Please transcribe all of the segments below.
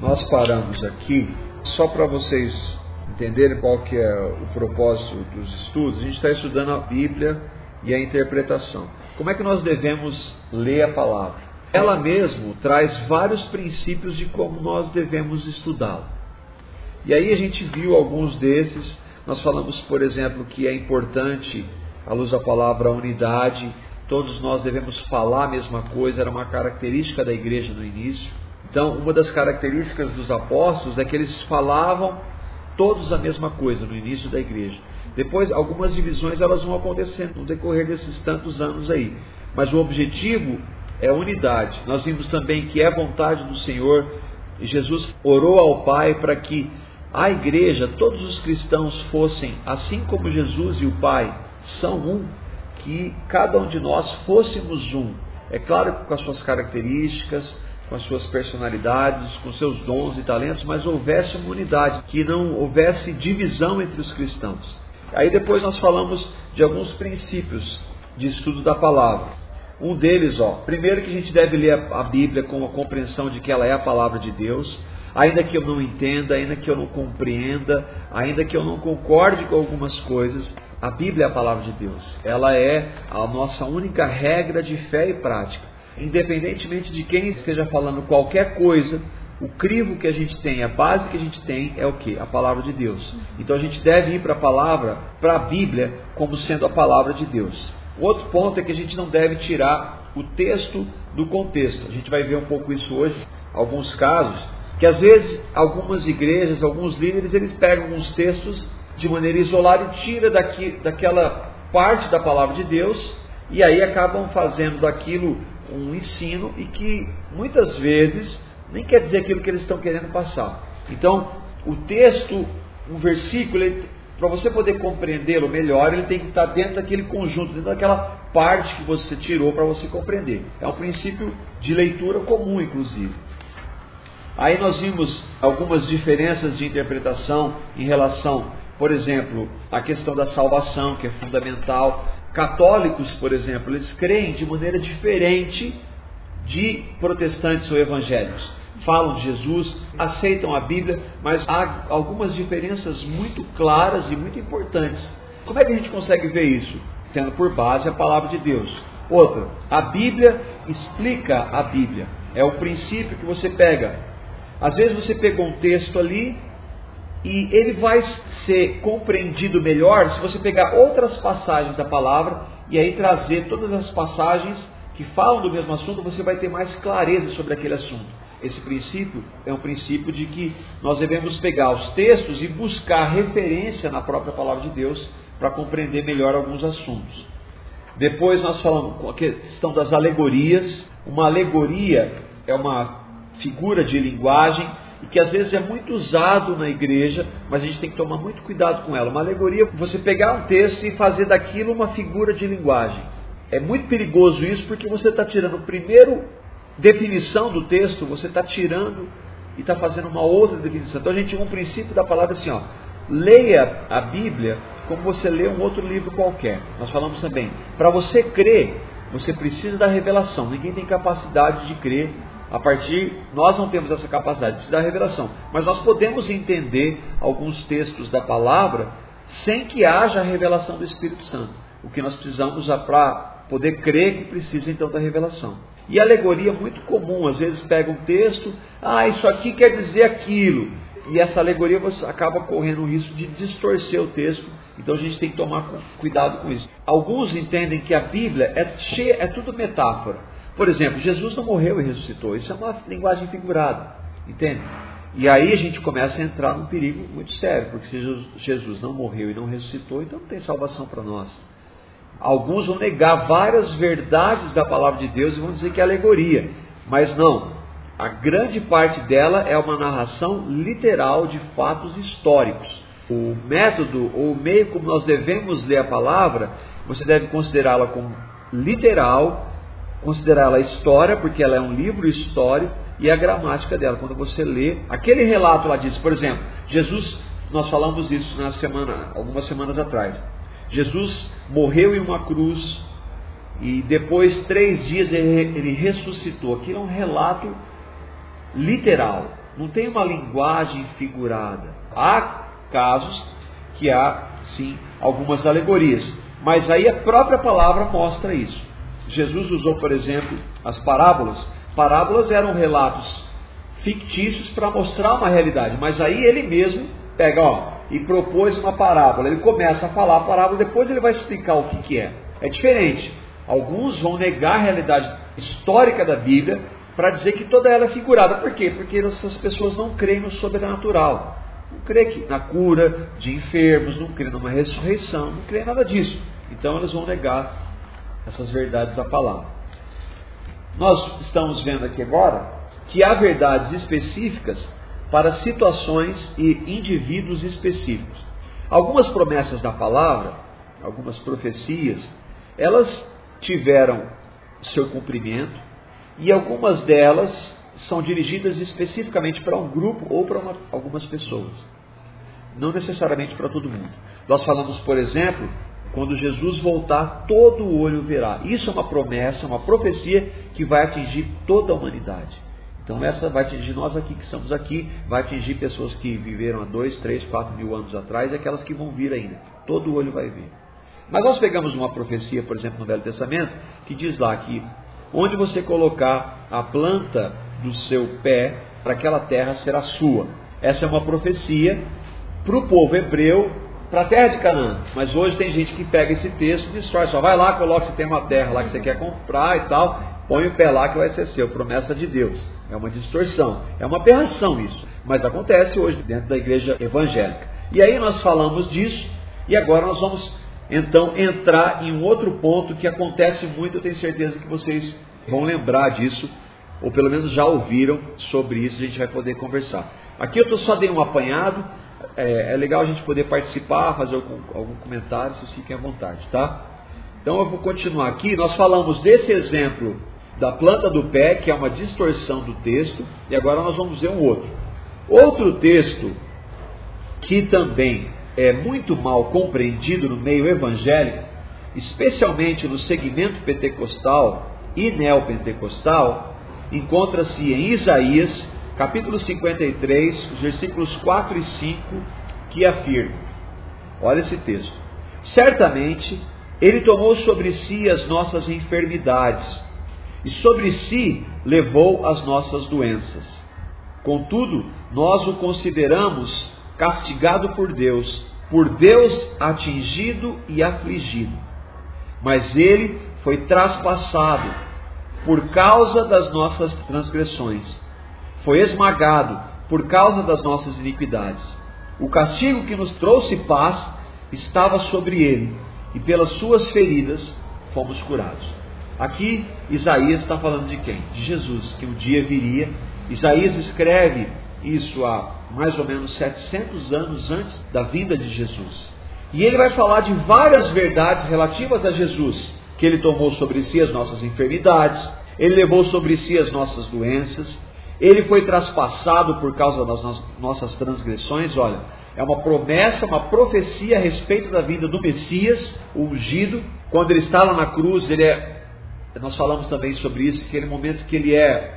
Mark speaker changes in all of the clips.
Speaker 1: nós paramos aqui só para vocês entenderem qual que é o propósito dos estudos. A gente está estudando a Bíblia e a interpretação. Como é que nós devemos ler a palavra? Ela mesmo traz vários princípios de como nós devemos estudá-la. E aí a gente viu alguns desses. Nós falamos, por exemplo, que é importante, à luz da palavra, a unidade. Todos nós devemos falar a mesma coisa, era uma característica da igreja no início. Então, uma das características dos apóstolos é que eles falavam todos a mesma coisa no início da igreja. Depois, algumas divisões elas vão acontecendo no decorrer desses tantos anos aí. Mas o objetivo é unidade. Nós vimos também que é vontade do Senhor. Jesus orou ao Pai para que a igreja, todos os cristãos fossem, assim como Jesus e o Pai são um, que cada um de nós fôssemos um. É claro que com as suas características, com as suas personalidades, com seus dons e talentos, mas houvesse uma unidade, que não houvesse divisão entre os cristãos. Aí depois nós falamos de alguns princípios de estudo da palavra. Um deles, ó, primeiro que a gente deve ler a Bíblia com a compreensão de que ela é a palavra de Deus, ainda que eu não entenda, ainda que eu não compreenda, ainda que eu não concorde com algumas coisas, a Bíblia é a palavra de Deus. Ela é a nossa única regra de fé e prática independentemente de quem esteja falando qualquer coisa, o crivo que a gente tem, a base que a gente tem é o que? A palavra de Deus. Então a gente deve ir para a palavra, para a Bíblia, como sendo a palavra de Deus. Outro ponto é que a gente não deve tirar o texto do contexto. A gente vai ver um pouco isso hoje, alguns casos, que às vezes algumas igrejas, alguns líderes, eles pegam alguns textos de maneira isolada e tira daqui, daquela parte da palavra de Deus e aí acabam fazendo daquilo um ensino e que muitas vezes nem quer dizer aquilo que eles estão querendo passar. Então, o texto, um versículo, para você poder compreendê-lo melhor, ele tem que estar dentro daquele conjunto, dentro daquela parte que você tirou para você compreender. É um princípio de leitura comum, inclusive. Aí nós vimos algumas diferenças de interpretação em relação, por exemplo, à questão da salvação, que é fundamental. Católicos, por exemplo, eles creem de maneira diferente de protestantes ou evangélicos. Falam de Jesus, aceitam a Bíblia, mas há algumas diferenças muito claras e muito importantes. Como é que a gente consegue ver isso? Tendo por base a palavra de Deus. Outra, a Bíblia explica a Bíblia. É o princípio que você pega. Às vezes você pegou um texto ali e ele vai ser compreendido melhor se você pegar outras passagens da palavra e aí trazer todas as passagens que falam do mesmo assunto, você vai ter mais clareza sobre aquele assunto. Esse princípio é um princípio de que nós devemos pegar os textos e buscar referência na própria palavra de Deus para compreender melhor alguns assuntos. Depois nós falamos com a questão das alegorias. Uma alegoria é uma figura de linguagem e que às vezes é muito usado na igreja, mas a gente tem que tomar muito cuidado com ela. Uma alegoria, você pegar um texto e fazer daquilo uma figura de linguagem. É muito perigoso isso porque você está tirando primeiro definição do texto, você está tirando e está fazendo uma outra definição. Então a gente tem um princípio da palavra assim, ó, leia a Bíblia como você lê um outro livro qualquer. Nós falamos também, para você crer, você precisa da revelação. Ninguém tem capacidade de crer a partir, nós não temos essa capacidade de dar revelação, mas nós podemos entender alguns textos da palavra sem que haja a revelação do Espírito Santo. O que nós precisamos é para poder crer que precisa então da revelação. E alegoria é muito comum, às vezes pega um texto, ah, isso aqui quer dizer aquilo. E essa alegoria você acaba correndo o risco de distorcer o texto. Então a gente tem que tomar cuidado com isso. Alguns entendem que a Bíblia é cheia, é tudo metáfora. Por exemplo, Jesus não morreu e ressuscitou. Isso é uma linguagem figurada, entende? E aí a gente começa a entrar num perigo muito sério, porque se Jesus não morreu e não ressuscitou, então não tem salvação para nós. Alguns vão negar várias verdades da palavra de Deus e vão dizer que é alegoria, mas não. A grande parte dela é uma narração literal de fatos históricos. O método ou o meio como nós devemos ler a palavra, você deve considerá-la como literal considerar ela história, porque ela é um livro histórico, e a gramática dela. Quando você lê, aquele relato lá diz, por exemplo, Jesus, nós falamos isso na semana, algumas semanas atrás. Jesus morreu em uma cruz e depois três dias ele, ele ressuscitou. Aquilo é um relato literal. não tem uma linguagem figurada. Há casos que há, sim, algumas alegorias, mas aí a própria palavra mostra isso. Jesus usou, por exemplo, as parábolas. Parábolas eram relatos fictícios para mostrar uma realidade, mas aí ele mesmo pega, ó, e propôs uma parábola. Ele começa a falar a parábola, depois ele vai explicar o que, que é. É diferente. Alguns vão negar a realidade histórica da Bíblia para dizer que toda ela é figurada. Por quê? Porque essas pessoas não creem no sobrenatural. Não creem na cura de enfermos, não creem numa ressurreição, não creem nada disso. Então eles vão negar essas verdades da palavra. Nós estamos vendo aqui agora que há verdades específicas para situações e indivíduos específicos. Algumas promessas da palavra, algumas profecias, elas tiveram seu cumprimento e algumas delas são dirigidas especificamente para um grupo ou para uma, algumas pessoas, não necessariamente para todo mundo. Nós falamos, por exemplo, quando Jesus voltar, todo o olho verá. Isso é uma promessa, uma profecia que vai atingir toda a humanidade. Então essa vai atingir nós aqui que estamos aqui, vai atingir pessoas que viveram há dois, três, quatro mil anos atrás e aquelas que vão vir ainda. Todo olho vai ver. Mas nós pegamos uma profecia, por exemplo, no Velho Testamento, que diz lá que onde você colocar a planta do seu pé, para aquela terra será sua. Essa é uma profecia para o povo hebreu, para a terra de Canaã. Mas hoje tem gente que pega esse texto e destrói. Só vai lá, coloca se tem uma terra lá que você quer comprar e tal, põe o pé lá que vai ser seu. Promessa de Deus. É uma distorção, é uma aberração isso, mas acontece hoje dentro da igreja evangélica. E aí nós falamos disso e agora nós vamos então entrar em um outro ponto que acontece muito, eu tenho certeza que vocês vão lembrar disso, ou pelo menos já ouviram sobre isso, a gente vai poder conversar. Aqui eu só dei um apanhado, é, é legal a gente poder participar, fazer algum, algum comentário, vocês fiquem à vontade, tá? Então eu vou continuar aqui, nós falamos desse exemplo da planta do pé, que é uma distorção do texto, e agora nós vamos ver um outro. Outro texto que também é muito mal compreendido no meio evangélico, especialmente no segmento pentecostal e neopentecostal, encontra-se em Isaías, capítulo 53, versículos 4 e 5, que afirma: Olha esse texto. Certamente ele tomou sobre si as nossas enfermidades e sobre si levou as nossas doenças. Contudo, nós o consideramos castigado por Deus, por Deus atingido e afligido. Mas ele foi traspassado por causa das nossas transgressões, foi esmagado por causa das nossas iniquidades. O castigo que nos trouxe paz estava sobre ele, e pelas suas feridas fomos curados. Aqui Isaías está falando de quem? De Jesus, que um dia viria. Isaías escreve isso há mais ou menos 700 anos antes da vinda de Jesus. E ele vai falar de várias verdades relativas a Jesus, que ele tomou sobre si as nossas enfermidades, ele levou sobre si as nossas doenças, ele foi traspassado por causa das nossas transgressões. Olha, é uma promessa, uma profecia a respeito da vinda do Messias, o ungido. Quando ele está lá na cruz, ele é nós falamos também sobre isso, aquele momento que ele é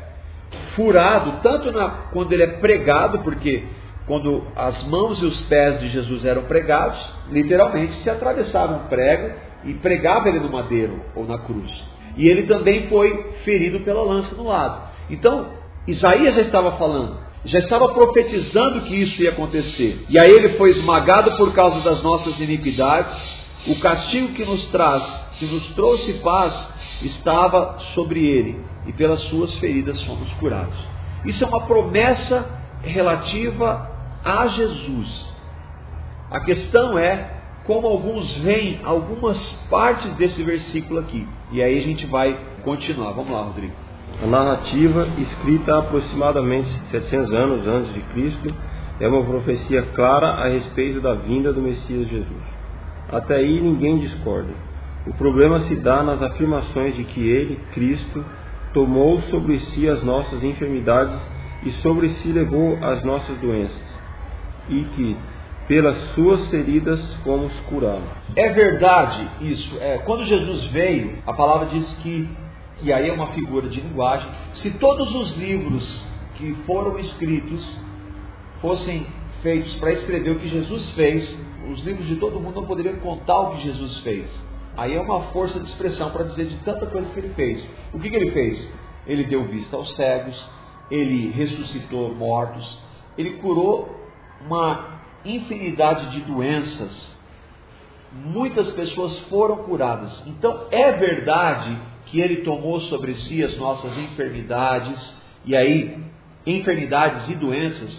Speaker 1: furado, tanto na, quando ele é pregado, porque quando as mãos e os pés de Jesus eram pregados, literalmente se atravessava um prego e pregava ele no madeiro ou na cruz. E ele também foi ferido pela lança no lado. Então, Isaías já estava falando, já estava profetizando que isso ia acontecer. E aí ele foi esmagado por causa das nossas iniquidades. O castigo que nos traz, que nos trouxe paz, estava sobre ele, e pelas suas feridas fomos curados. Isso é uma promessa relativa a Jesus. A questão é como alguns veem algumas partes desse versículo aqui. E aí a gente vai continuar. Vamos lá, Rodrigo.
Speaker 2: A narrativa, escrita aproximadamente 700 anos antes de Cristo, é uma profecia clara a respeito da vinda do Messias Jesus. Até aí ninguém discorda. O problema se dá nas afirmações de que ele, Cristo, tomou sobre si as nossas enfermidades e sobre si levou as nossas doenças, e que pelas suas feridas fomos curados.
Speaker 1: É verdade isso. É, quando Jesus veio, a palavra diz que, e aí é uma figura de linguagem, se todos os livros que foram escritos fossem feitos para escrever o que Jesus fez, os livros de todo mundo não poderiam contar o que Jesus fez. Aí é uma força de expressão para dizer de tanta coisa que ele fez. O que, que ele fez? Ele deu vista aos cegos, ele ressuscitou mortos, ele curou uma infinidade de doenças. Muitas pessoas foram curadas. Então é verdade que ele tomou sobre si as nossas enfermidades, e aí, enfermidades e doenças,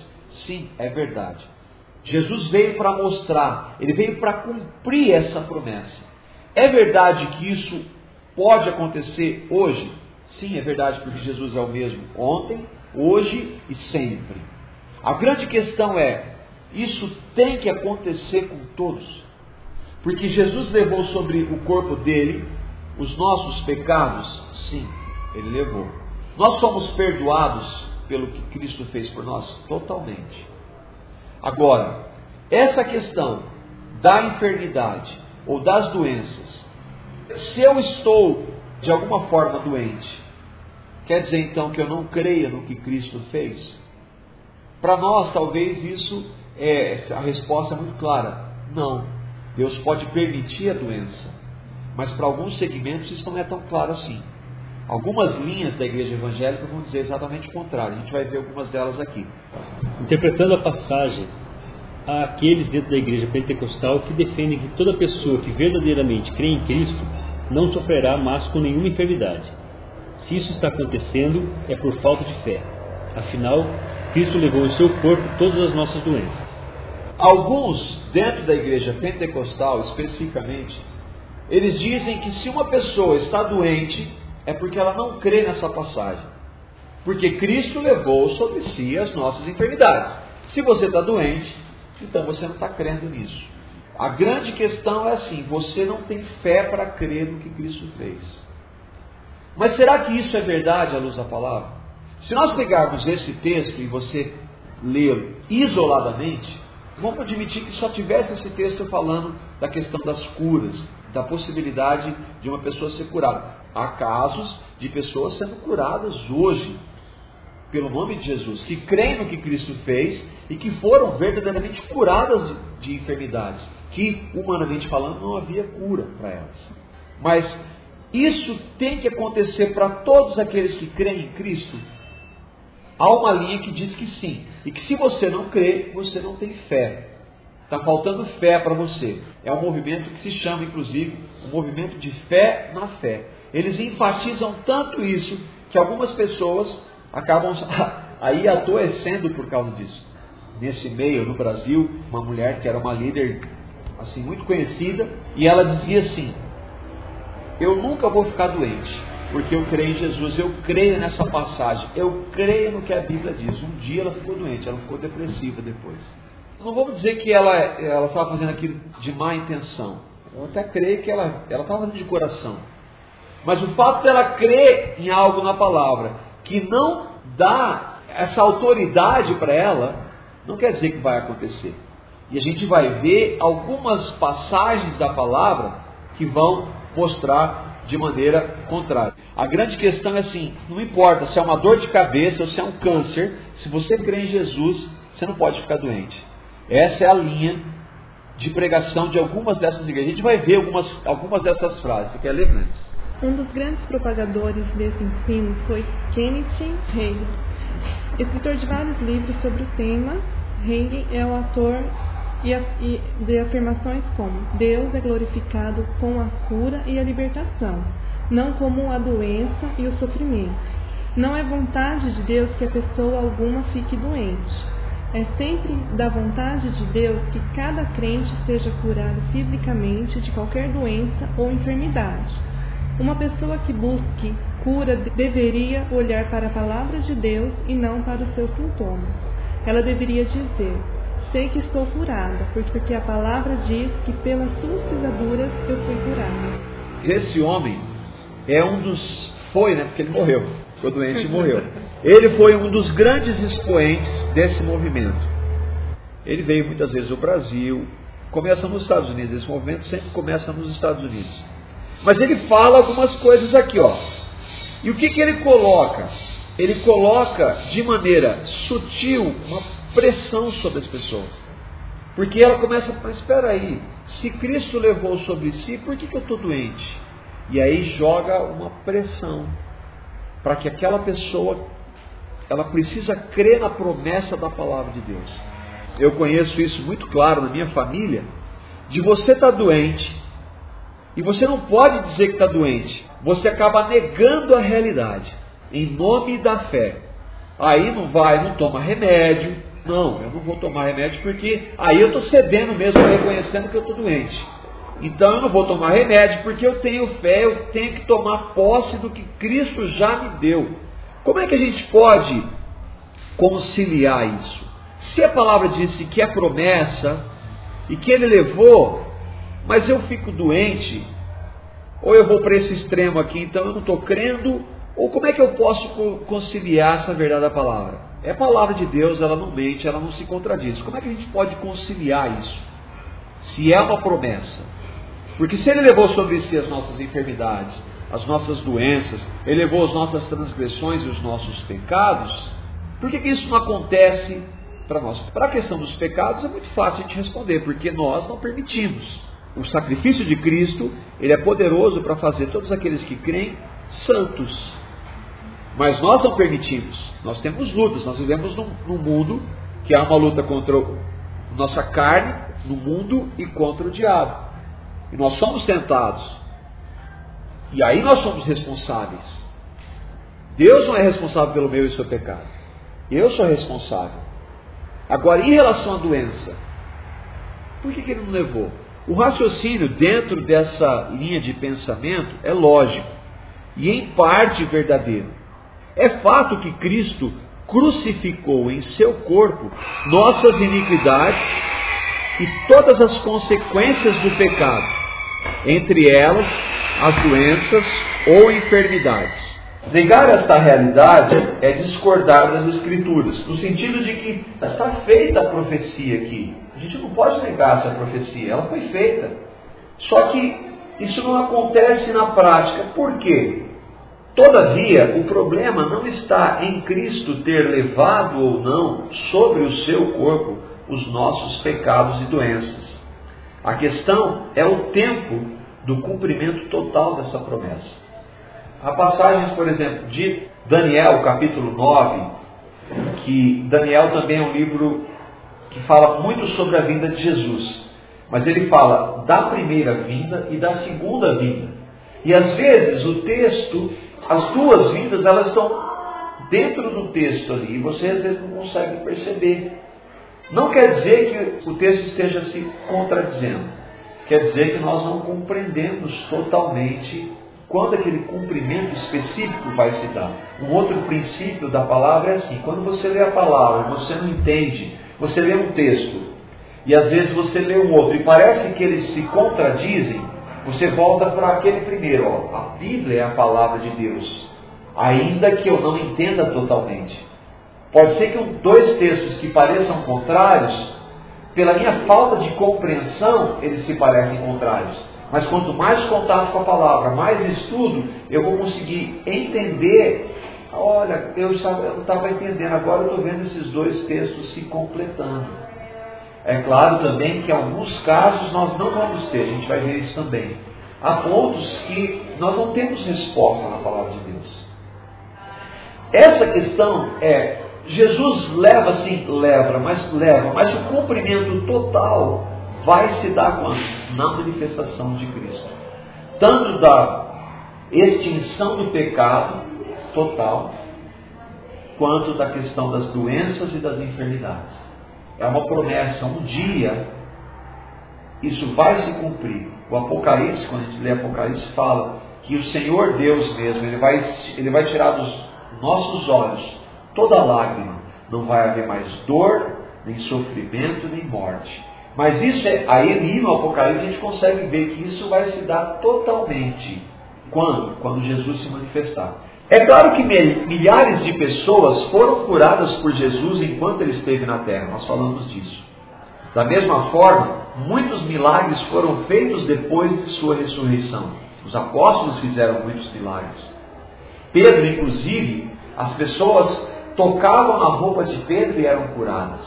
Speaker 1: sim, é verdade. Jesus veio para mostrar, ele veio para cumprir essa promessa. É verdade que isso pode acontecer hoje? Sim, é verdade, porque Jesus é o mesmo ontem, hoje e sempre. A grande questão é: isso tem que acontecer com todos. Porque Jesus levou sobre o corpo dele os nossos pecados? Sim, ele levou. Nós somos perdoados pelo que Cristo fez por nós? Totalmente. Agora, essa questão da enfermidade ou das doenças, se eu estou de alguma forma doente, quer dizer então que eu não creia no que Cristo fez? Para nós, talvez isso é a resposta é muito clara. Não. Deus pode permitir a doença, mas para alguns segmentos isso não é tão claro assim. Algumas linhas da igreja evangélica vão dizer exatamente o contrário. A gente vai ver algumas delas aqui.
Speaker 3: Interpretando a passagem, há aqueles dentro da igreja pentecostal que defendem que toda pessoa que verdadeiramente crê em Cristo não sofrerá mais com nenhuma enfermidade. Se isso está acontecendo, é por falta de fé. Afinal, Cristo levou em seu corpo todas as nossas doenças.
Speaker 1: Alguns, dentro da igreja pentecostal especificamente, eles dizem que se uma pessoa está doente, é porque ela não crê nessa passagem. Porque Cristo levou sobre si as nossas enfermidades. Se você está doente, então você não está crendo nisso. A grande questão é assim: você não tem fé para crer no que Cristo fez. Mas será que isso é verdade à luz da palavra? Se nós pegarmos esse texto e você lê-lo isoladamente, vamos admitir que só tivesse esse texto falando da questão das curas, da possibilidade de uma pessoa ser curada. Há casos de pessoas sendo curadas hoje, pelo nome de Jesus, que creem no que Cristo fez e que foram verdadeiramente curadas de, de enfermidades, que, humanamente falando, não havia cura para elas. Mas isso tem que acontecer para todos aqueles que creem em Cristo. Há uma linha que diz que sim, e que se você não crê, você não tem fé. Está faltando fé para você. É um movimento que se chama, inclusive, um movimento de fé na fé. Eles enfatizam tanto isso que algumas pessoas acabam aí adoecendo por causa disso. Nesse meio, no Brasil, uma mulher que era uma líder assim muito conhecida, e ela dizia assim: Eu nunca vou ficar doente, porque eu creio em Jesus, eu creio nessa passagem, eu creio no que a Bíblia diz. Um dia ela ficou doente, ela ficou depressiva depois. Não vamos dizer que ela ela estava fazendo aquilo de má intenção. Eu até creio que ela ela estava fazendo de coração. Mas o fato dela crer em algo na palavra que não dá essa autoridade para ela, não quer dizer que vai acontecer. E a gente vai ver algumas passagens da palavra que vão mostrar de maneira contrária. A grande questão é assim: não importa se é uma dor de cabeça ou se é um câncer, se você crê em Jesus, você não pode ficar doente. Essa é a linha de pregação de algumas dessas igrejas. A gente vai ver algumas, algumas dessas frases. Você quer ler?
Speaker 4: Um dos grandes propagadores desse ensino foi Kenneth Hagin. Escritor de vários livros sobre o tema, Hagin é o autor de afirmações como Deus é glorificado com a cura e a libertação, não como a doença e o sofrimento. Não é vontade de Deus que a pessoa alguma fique doente. É sempre da vontade de Deus que cada crente seja curado fisicamente de qualquer doença ou enfermidade uma pessoa que busque cura deveria olhar para a palavra de Deus e não para os seus sintomas. Ela deveria dizer: Sei que estou curada, porque a palavra diz que pelas suas pisaduras eu fui curada.
Speaker 1: Esse homem é um dos. Foi, né? Porque ele morreu. Ficou doente e morreu. Ele foi um dos grandes expoentes desse movimento. Ele veio muitas vezes ao Brasil. Começa nos Estados Unidos. Esse movimento sempre começa nos Estados Unidos. Mas ele fala algumas coisas aqui, ó. E o que, que ele coloca? ele coloca de maneira sutil uma pressão sobre as pessoas. Porque ela começa, mas espera aí, se Cristo levou sobre si, por que, que eu estou doente? E aí joga uma pressão para que aquela pessoa, ela precisa crer na promessa da palavra de Deus. Eu conheço isso muito claro na minha família, de você estar tá doente, e você não pode dizer que está doente, você acaba negando a realidade, em nome da fé. Aí não vai, não toma remédio, não, eu não vou tomar remédio porque aí eu estou cedendo mesmo, reconhecendo que eu estou doente. Então eu não vou tomar remédio porque eu tenho fé, eu tenho que tomar posse do que Cristo já me deu. Como é que a gente pode conciliar isso? Se a palavra disse que é promessa e que ele levou, mas eu fico doente, ou eu vou para esse extremo aqui, então eu não estou crendo, ou como é que eu posso conciliar essa verdade da palavra? É a palavra de Deus, ela não mente, ela não se contradiz. Como é que a gente pode conciliar isso? Se é uma promessa. Porque se ele levou sobre si as nossas enfermidades, as nossas doenças, ele levou as nossas transgressões e os nossos pecados, por que, que isso não acontece para nós? Para a questão dos pecados é muito fácil a gente responder, porque nós não permitimos. O sacrifício de Cristo, ele é poderoso para fazer todos aqueles que creem santos. Mas nós não permitimos. Nós temos lutas, nós vivemos num, num mundo que há uma luta contra nossa carne, no mundo e contra o diabo. E nós somos tentados. E aí nós somos responsáveis. Deus não é responsável pelo meu e seu pecado. Eu sou responsável. Agora, em relação à doença, por que, que ele não levou? O raciocínio dentro dessa linha de pensamento é lógico e em parte verdadeiro. É fato que Cristo crucificou em seu corpo nossas iniquidades e todas as consequências do pecado, entre elas as doenças ou enfermidades. Negar esta realidade é discordar das Escrituras, no sentido de que está feita a profecia aqui. A gente não pode negar essa profecia, ela foi feita. Só que isso não acontece na prática. Por quê? Todavia, o problema não está em Cristo ter levado ou não sobre o seu corpo os nossos pecados e doenças. A questão é o tempo do cumprimento total dessa promessa. Há passagens, por exemplo, de Daniel, capítulo 9, que Daniel também é um livro que fala muito sobre a vinda de Jesus. Mas ele fala da primeira vinda e da segunda vinda. E às vezes o texto as duas vidas elas estão dentro do texto ali e você às vezes não consegue perceber. Não quer dizer que o texto esteja se contradizendo. Quer dizer que nós não compreendemos totalmente quando aquele cumprimento específico vai se dar. Um outro princípio da palavra é assim: quando você lê a palavra, você não entende, você lê um texto e às vezes você lê um outro e parece que eles se contradizem, você volta para aquele primeiro, ó, a Bíblia é a palavra de Deus, ainda que eu não entenda totalmente. Pode ser que dois textos que pareçam contrários, pela minha falta de compreensão, eles se parecem contrários. Mas quanto mais contato com a palavra, mais estudo, eu vou conseguir entender. Olha, eu estava entendendo, agora eu estou vendo esses dois textos se completando. É claro também que em alguns casos nós não vamos ter, a gente vai ver isso também. Há pontos que nós não temos resposta na palavra de Deus. Essa questão é, Jesus leva sim, leva, mas leva, mas o cumprimento total vai se dar quando? Na manifestação de Cristo. Tanto da extinção do pecado total, quanto da questão das doenças e das enfermidades é uma promessa, um dia isso vai se cumprir. O Apocalipse, quando a gente lê Apocalipse, fala que o Senhor Deus mesmo, ele vai, ele vai tirar dos nossos olhos toda lágrima. Não vai haver mais dor, nem sofrimento, nem morte. Mas isso é, aí ali no Apocalipse a gente consegue ver que isso vai se dar totalmente. Quando? Quando Jesus se manifestar. É claro que milhares de pessoas foram curadas por Jesus enquanto ele esteve na terra, nós falamos disso. Da mesma forma, muitos milagres foram feitos depois de sua ressurreição. Os apóstolos fizeram muitos milagres. Pedro, inclusive, As pessoas tocavam na roupa de Pedro e eram curadas.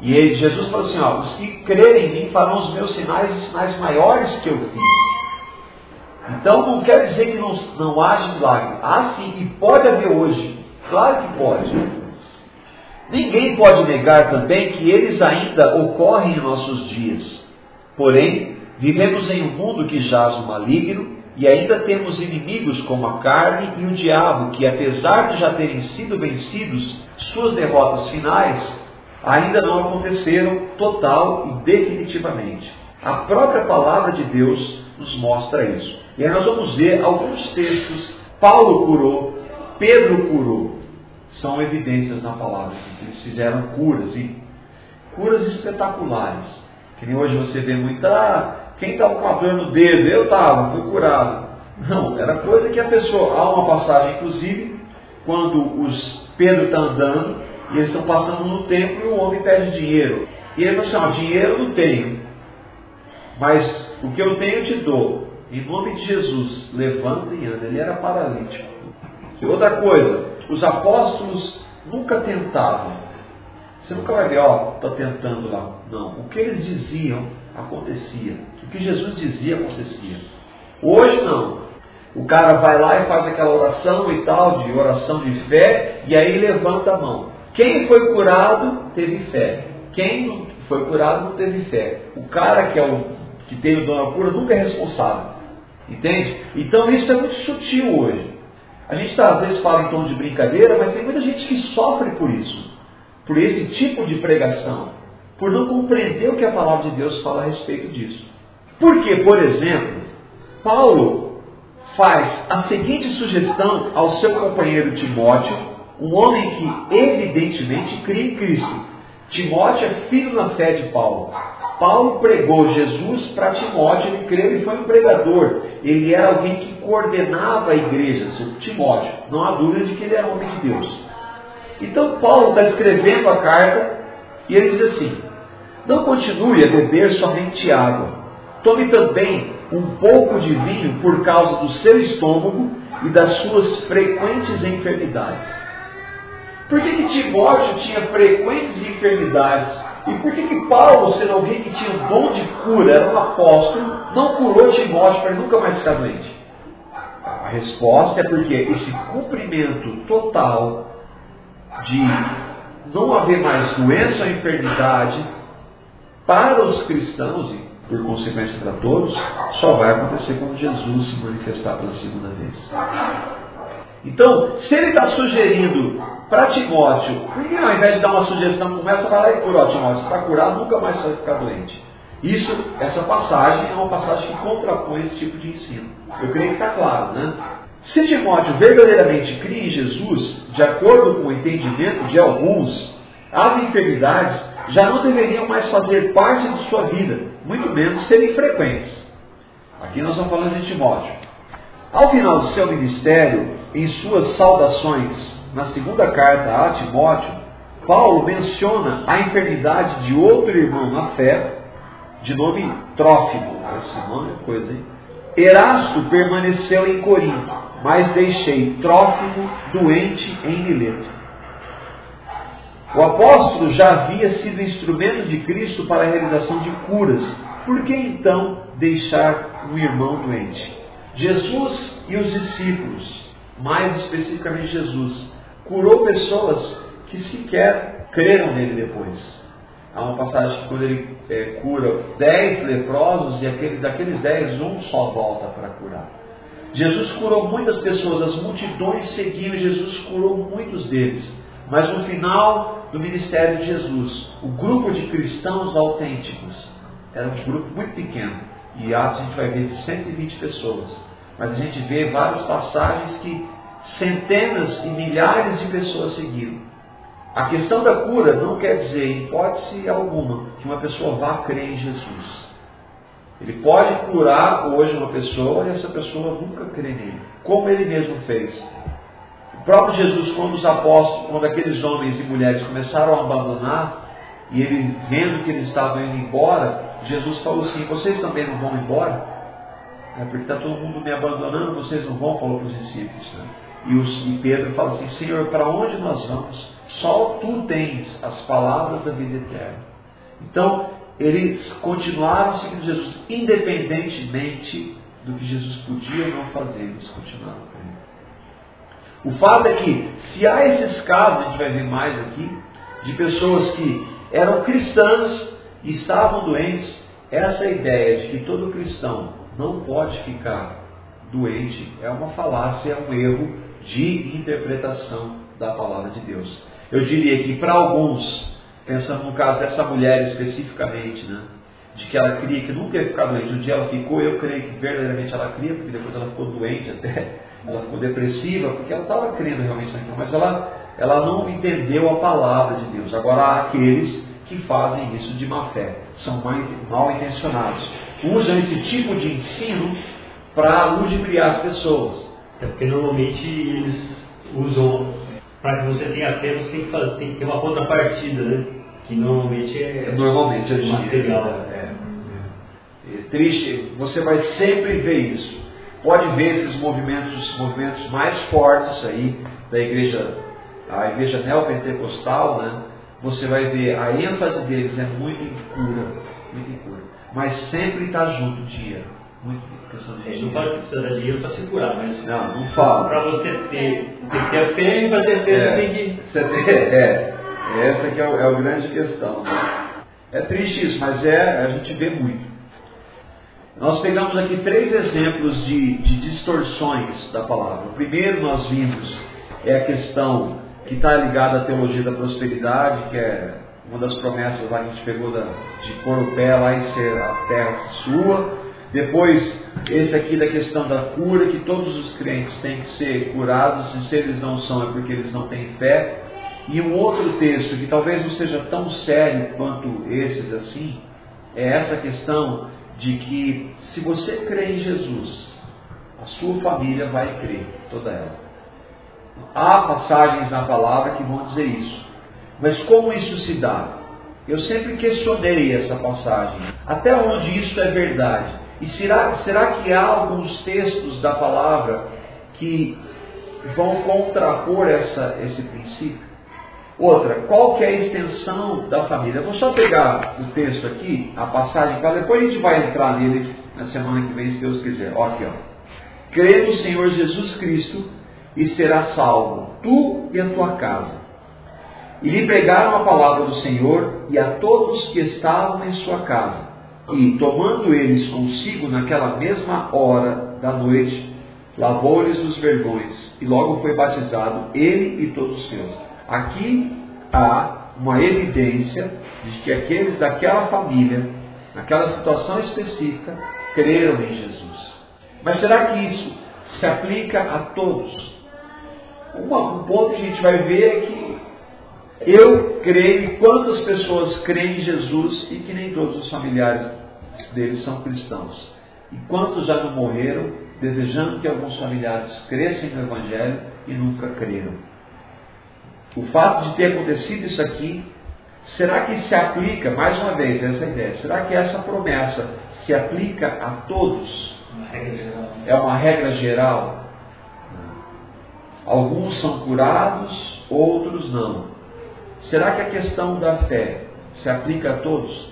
Speaker 1: E ele, Jesus falou assim: ó, os que crerem em mim farão os meus sinais e sinais maiores que eu fiz. Então não quer dizer que não, não haja milagre. Há sim, e pode haver hoje. Claro que pode. Ninguém pode negar também que eles ainda ocorrem em nossos dias. Porém, vivemos em um mundo que jaz o maligno e ainda temos inimigos como a carne e o diabo, que apesar de já terem sido vencidos, suas derrotas finais ainda não aconteceram total e definitivamente. A própria palavra de Deus nos mostra isso. E aí nós vamos ver alguns textos. Paulo curou, Pedro curou. São evidências na palavra eles fizeram curas e curas espetaculares. Que nem hoje você vê muita. Quem estava com a dor no dedo? Eu estava, fui curado. Não, era coisa que a pessoa. Há uma passagem, inclusive, quando os Pedro está andando e eles estão passando no templo e o homem pede dinheiro. E ele fala assim: ó, dinheiro eu não tenho, mas o que eu tenho eu te dou. Em nome de Jesus, levanta e anda. Ele era paralítico. E outra coisa, os apóstolos nunca tentavam. Você nunca vai ver, ó, estou tentando lá. Não. O que eles diziam acontecia. Que Jesus dizia acontecia. Hoje não. O cara vai lá e faz aquela oração e tal, de oração de fé, e aí levanta a mão. Quem foi curado teve fé. Quem foi curado não teve fé. O cara que é o que o dom da cura nunca é responsável. Entende? Então isso é muito sutil hoje. A gente tá, às vezes fala em tom de brincadeira, mas tem muita gente que sofre por isso, por esse tipo de pregação, por não compreender o que a palavra de Deus fala a respeito disso. Porque, por exemplo, Paulo faz a seguinte sugestão ao seu companheiro Timóteo, um homem que evidentemente crê em Cristo. Timóteo é filho na fé de Paulo. Paulo pregou Jesus para Timóteo, ele creu, ele foi um pregador. Ele era alguém que coordenava a igreja, Timóteo. Não há dúvida de que ele era homem de Deus. Então Paulo está escrevendo a carta e ele diz assim: Não continue a beber somente água. Tome também um pouco de vinho por causa do seu estômago e das suas frequentes enfermidades. Por que, que Timóteo tinha frequentes enfermidades? E por que, que Paulo, sendo alguém que tinha um dom de cura, era um apóstolo, não curou Timóteo para nunca mais ficar doente? A resposta é porque esse cumprimento total de não haver mais doença ou enfermidade para os cristãos e por consequência para todos, só vai acontecer quando Jesus se manifestar pela segunda vez. Então, se ele está sugerindo para Timóteo, por que ao invés de dar uma sugestão, começa a lá e cura, Timóteo, está curado, nunca mais vai ficar doente. Isso, essa passagem é uma passagem que contrapõe esse tipo de ensino. Eu creio que está claro, né? Se Timóteo verdadeiramente cria em Jesus, de acordo com o entendimento de alguns, as enfermidades já não deveriam mais fazer parte de sua vida, muito menos serem frequentes. Aqui nós estamos falando de Timóteo. Ao final do seu ministério, em suas saudações, na segunda carta a Timóteo, Paulo menciona a enfermidade de outro irmão na fé, de nome Trófimo. Esse nome é coisa, hein? Erasto permaneceu em Corinto, mas deixei Trófimo doente em Mileto. O apóstolo já havia sido instrumento de Cristo para a realização de curas. Por que então deixar um irmão doente? Jesus e os discípulos, mais especificamente Jesus, curou pessoas que sequer creram nele depois. Há uma passagem que quando ele é, cura dez leprosos e aquele, daqueles dez, um só volta para curar. Jesus curou muitas pessoas, as multidões seguiam Jesus, curou muitos deles. Mas no final do ministério de Jesus, o grupo de cristãos autênticos era um grupo muito pequeno. E Atos a gente vai ver de 120 pessoas. Mas a gente vê várias passagens que centenas e milhares de pessoas seguiram. A questão da cura não quer dizer, em hipótese alguma, que uma pessoa vá crer em Jesus. Ele pode curar hoje uma pessoa e essa pessoa nunca crê nele, como ele mesmo fez. O próprio Jesus, quando os apóstolos, quando aqueles homens e mulheres começaram a abandonar, e ele vendo que eles estavam indo embora, Jesus falou assim: Vocês também não vão embora? É porque está todo mundo me abandonando, vocês não vão, falou para os discípulos. Né? E, os, e Pedro fala assim: Senhor, para onde nós vamos? Só tu tens as palavras da vida eterna. Então, eles continuaram seguindo Jesus, independentemente do que Jesus podia ou não fazer, eles continuaram o fato é que, se há esses casos, a gente vai ver mais aqui, de pessoas que eram cristãs e estavam doentes, essa ideia de que todo cristão não pode ficar doente é uma falácia, é um erro de interpretação da palavra de Deus. Eu diria que para alguns, pensando no caso dessa mulher especificamente, né, de que ela cria que nunca ia ficar doente, um dia ela ficou, eu creio que verdadeiramente ela cria, porque depois ela ficou doente até ela ficou depressiva porque ela estava crendo realmente naquilo, mas ela, ela não entendeu a palavra de Deus. Agora há aqueles que fazem isso de má fé, são mal intencionados, usam esse tipo de ensino para ludibriar as pessoas.
Speaker 3: É porque normalmente eles usam, para que você tenha fé, você tem que, fazer, tem que ter uma contrapartida, né? Que normalmente é,
Speaker 1: normalmente é
Speaker 3: material.
Speaker 1: É, é, é triste, você vai sempre ver isso pode ver esses movimentos, movimentos mais fortes aí da igreja, a igreja neopentecostal, né? Você vai ver a ênfase deles é muito em cura, muito em cura. Mas sempre está junto dinheiro. Muito
Speaker 3: questão de dinheiro. Não fala que precisa dar dinheiro para se curar, mas.
Speaker 1: Não, não fala.
Speaker 3: Para você ter, tem que ter fé e para ter fé é, você tem que.
Speaker 1: Você tem, é, essa que é, o, é a grande questão. Né? É triste isso, mas é, a gente vê muito. Nós pegamos aqui três exemplos de, de distorções da palavra. O primeiro nós vimos é a questão que está ligada à teologia da prosperidade, que é uma das promessas lá que a gente pegou da, de pôr o pé lá e ser a terra sua. Depois, esse aqui da questão da cura, que todos os crentes têm que ser curados, e se eles não são é porque eles não têm fé. E um outro texto, que talvez não seja tão sério quanto esses assim, é essa questão de que se você crê em Jesus, a sua família vai crer, toda ela. Há passagens na palavra que vão dizer isso. Mas como isso se dá? Eu sempre questionei essa passagem. Até onde isso é verdade? E será, será que há alguns textos da palavra que vão contrapor essa, esse princípio? Outra, qual que é a extensão da família? Eu vou só pegar o texto aqui, a passagem, para depois a gente vai entrar nele na semana que vem, se Deus quiser. Ó, aqui, ó. Crê no Senhor Jesus Cristo e será salvo, tu e a tua casa. E lhe pregaram a palavra do Senhor e a todos que estavam em sua casa. E, tomando eles consigo naquela mesma hora da noite, lavou-lhes os vergões, e logo foi batizado ele e todos os seus. Aqui há uma evidência de que aqueles daquela família, naquela situação específica, creram em Jesus. Mas será que isso se aplica a todos? um ponto que a gente vai ver é que eu creio quantas pessoas creem em Jesus e que nem todos os familiares deles são cristãos. E quantos já não morreram desejando que alguns familiares crescem no Evangelho e nunca creram. O fato de ter acontecido isso aqui, será que se aplica, mais uma vez, essa ideia, será que essa promessa se aplica a todos? É uma regra geral? Alguns são curados, outros não. Será que a questão da fé se aplica a todos?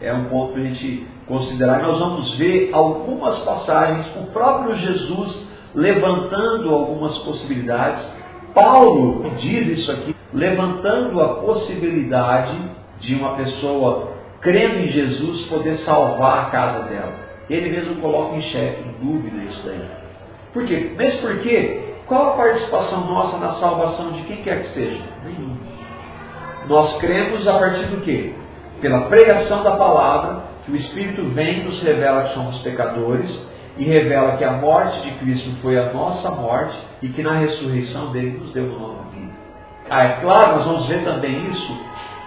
Speaker 1: É um ponto para a gente considerar. Nós vamos ver algumas passagens, o próprio Jesus levantando algumas possibilidades Paulo diz isso aqui, levantando a possibilidade de uma pessoa crendo em Jesus poder salvar a casa dela. Ele mesmo coloca em xeque, em dúvida isso daí. Por quê? Mas por quê? Qual a participação nossa na salvação de quem quer que seja? Nenhuma. Nós cremos a partir do quê? Pela pregação da palavra, que o Espírito vem e nos revela que somos pecadores e revela que a morte de Cristo foi a nossa morte e que na ressurreição dele nos deu uma nova vida. Ah, é claro, nós vamos ver também isso,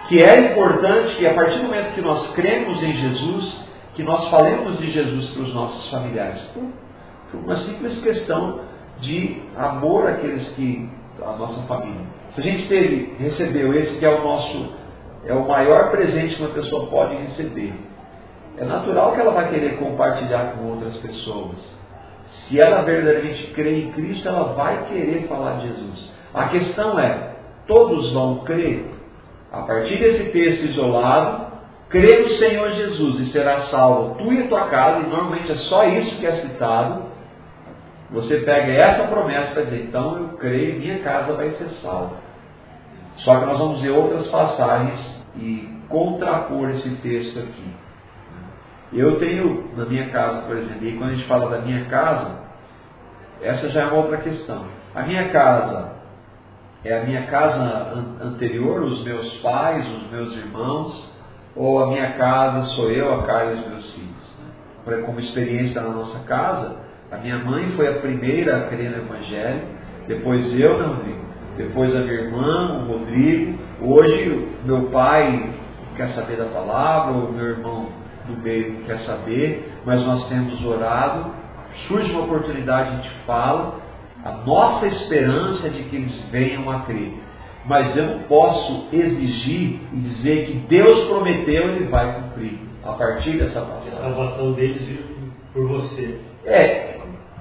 Speaker 1: que é importante que a partir do momento que nós cremos em Jesus, que nós falemos de Jesus para os nossos familiares, por, uma simples questão de amor àqueles que, a nossa família. Se a gente teve, recebeu esse que é o nosso, é o maior presente que uma pessoa pode receber, é natural que ela vai querer compartilhar com outras pessoas. Se ela verdadeiramente crê em Cristo, ela vai querer falar de Jesus. A questão é: todos vão crer? A partir desse texto isolado, crê no Senhor Jesus e será salvo tu e tua casa, e normalmente é só isso que é citado. Você pega essa promessa para dizer, então eu creio, minha casa vai ser salva. Só que nós vamos ver outras passagens e contrapor esse texto aqui. Eu tenho na minha casa, por exemplo, e quando a gente fala da minha casa, essa já é uma outra questão. A minha casa é a minha casa anterior, os meus pais, os meus irmãos, ou a minha casa sou eu, a Carla e os meus filhos. Né? Como experiência na nossa casa, a minha mãe foi a primeira a crer no Evangelho, depois eu não vi, depois a minha irmã, o Rodrigo, hoje meu pai quer saber da palavra, o meu irmão do meio quer saber, mas nós temos orado, surge uma oportunidade, a gente fala, a nossa esperança é de que eles venham a crer. Mas eu não posso exigir e dizer que Deus prometeu, ele vai cumprir. A partir dessa passagem.
Speaker 3: A salvação deles por você.
Speaker 1: É,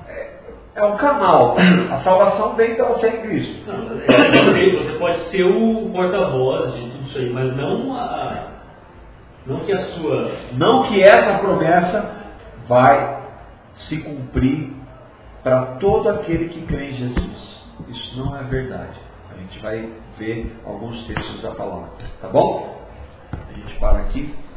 Speaker 1: é, é um canal. A salvação vem pela fé em Cristo.
Speaker 3: Não, é, você pode ser o porta-voz de tudo isso aí, mas não a, não que a sua.
Speaker 1: Não que essa promessa vai se cumprir para todo aquele que crê em Jesus. Isso não é verdade. A gente vai ver alguns textos da palavra. Tá bom? A gente para aqui.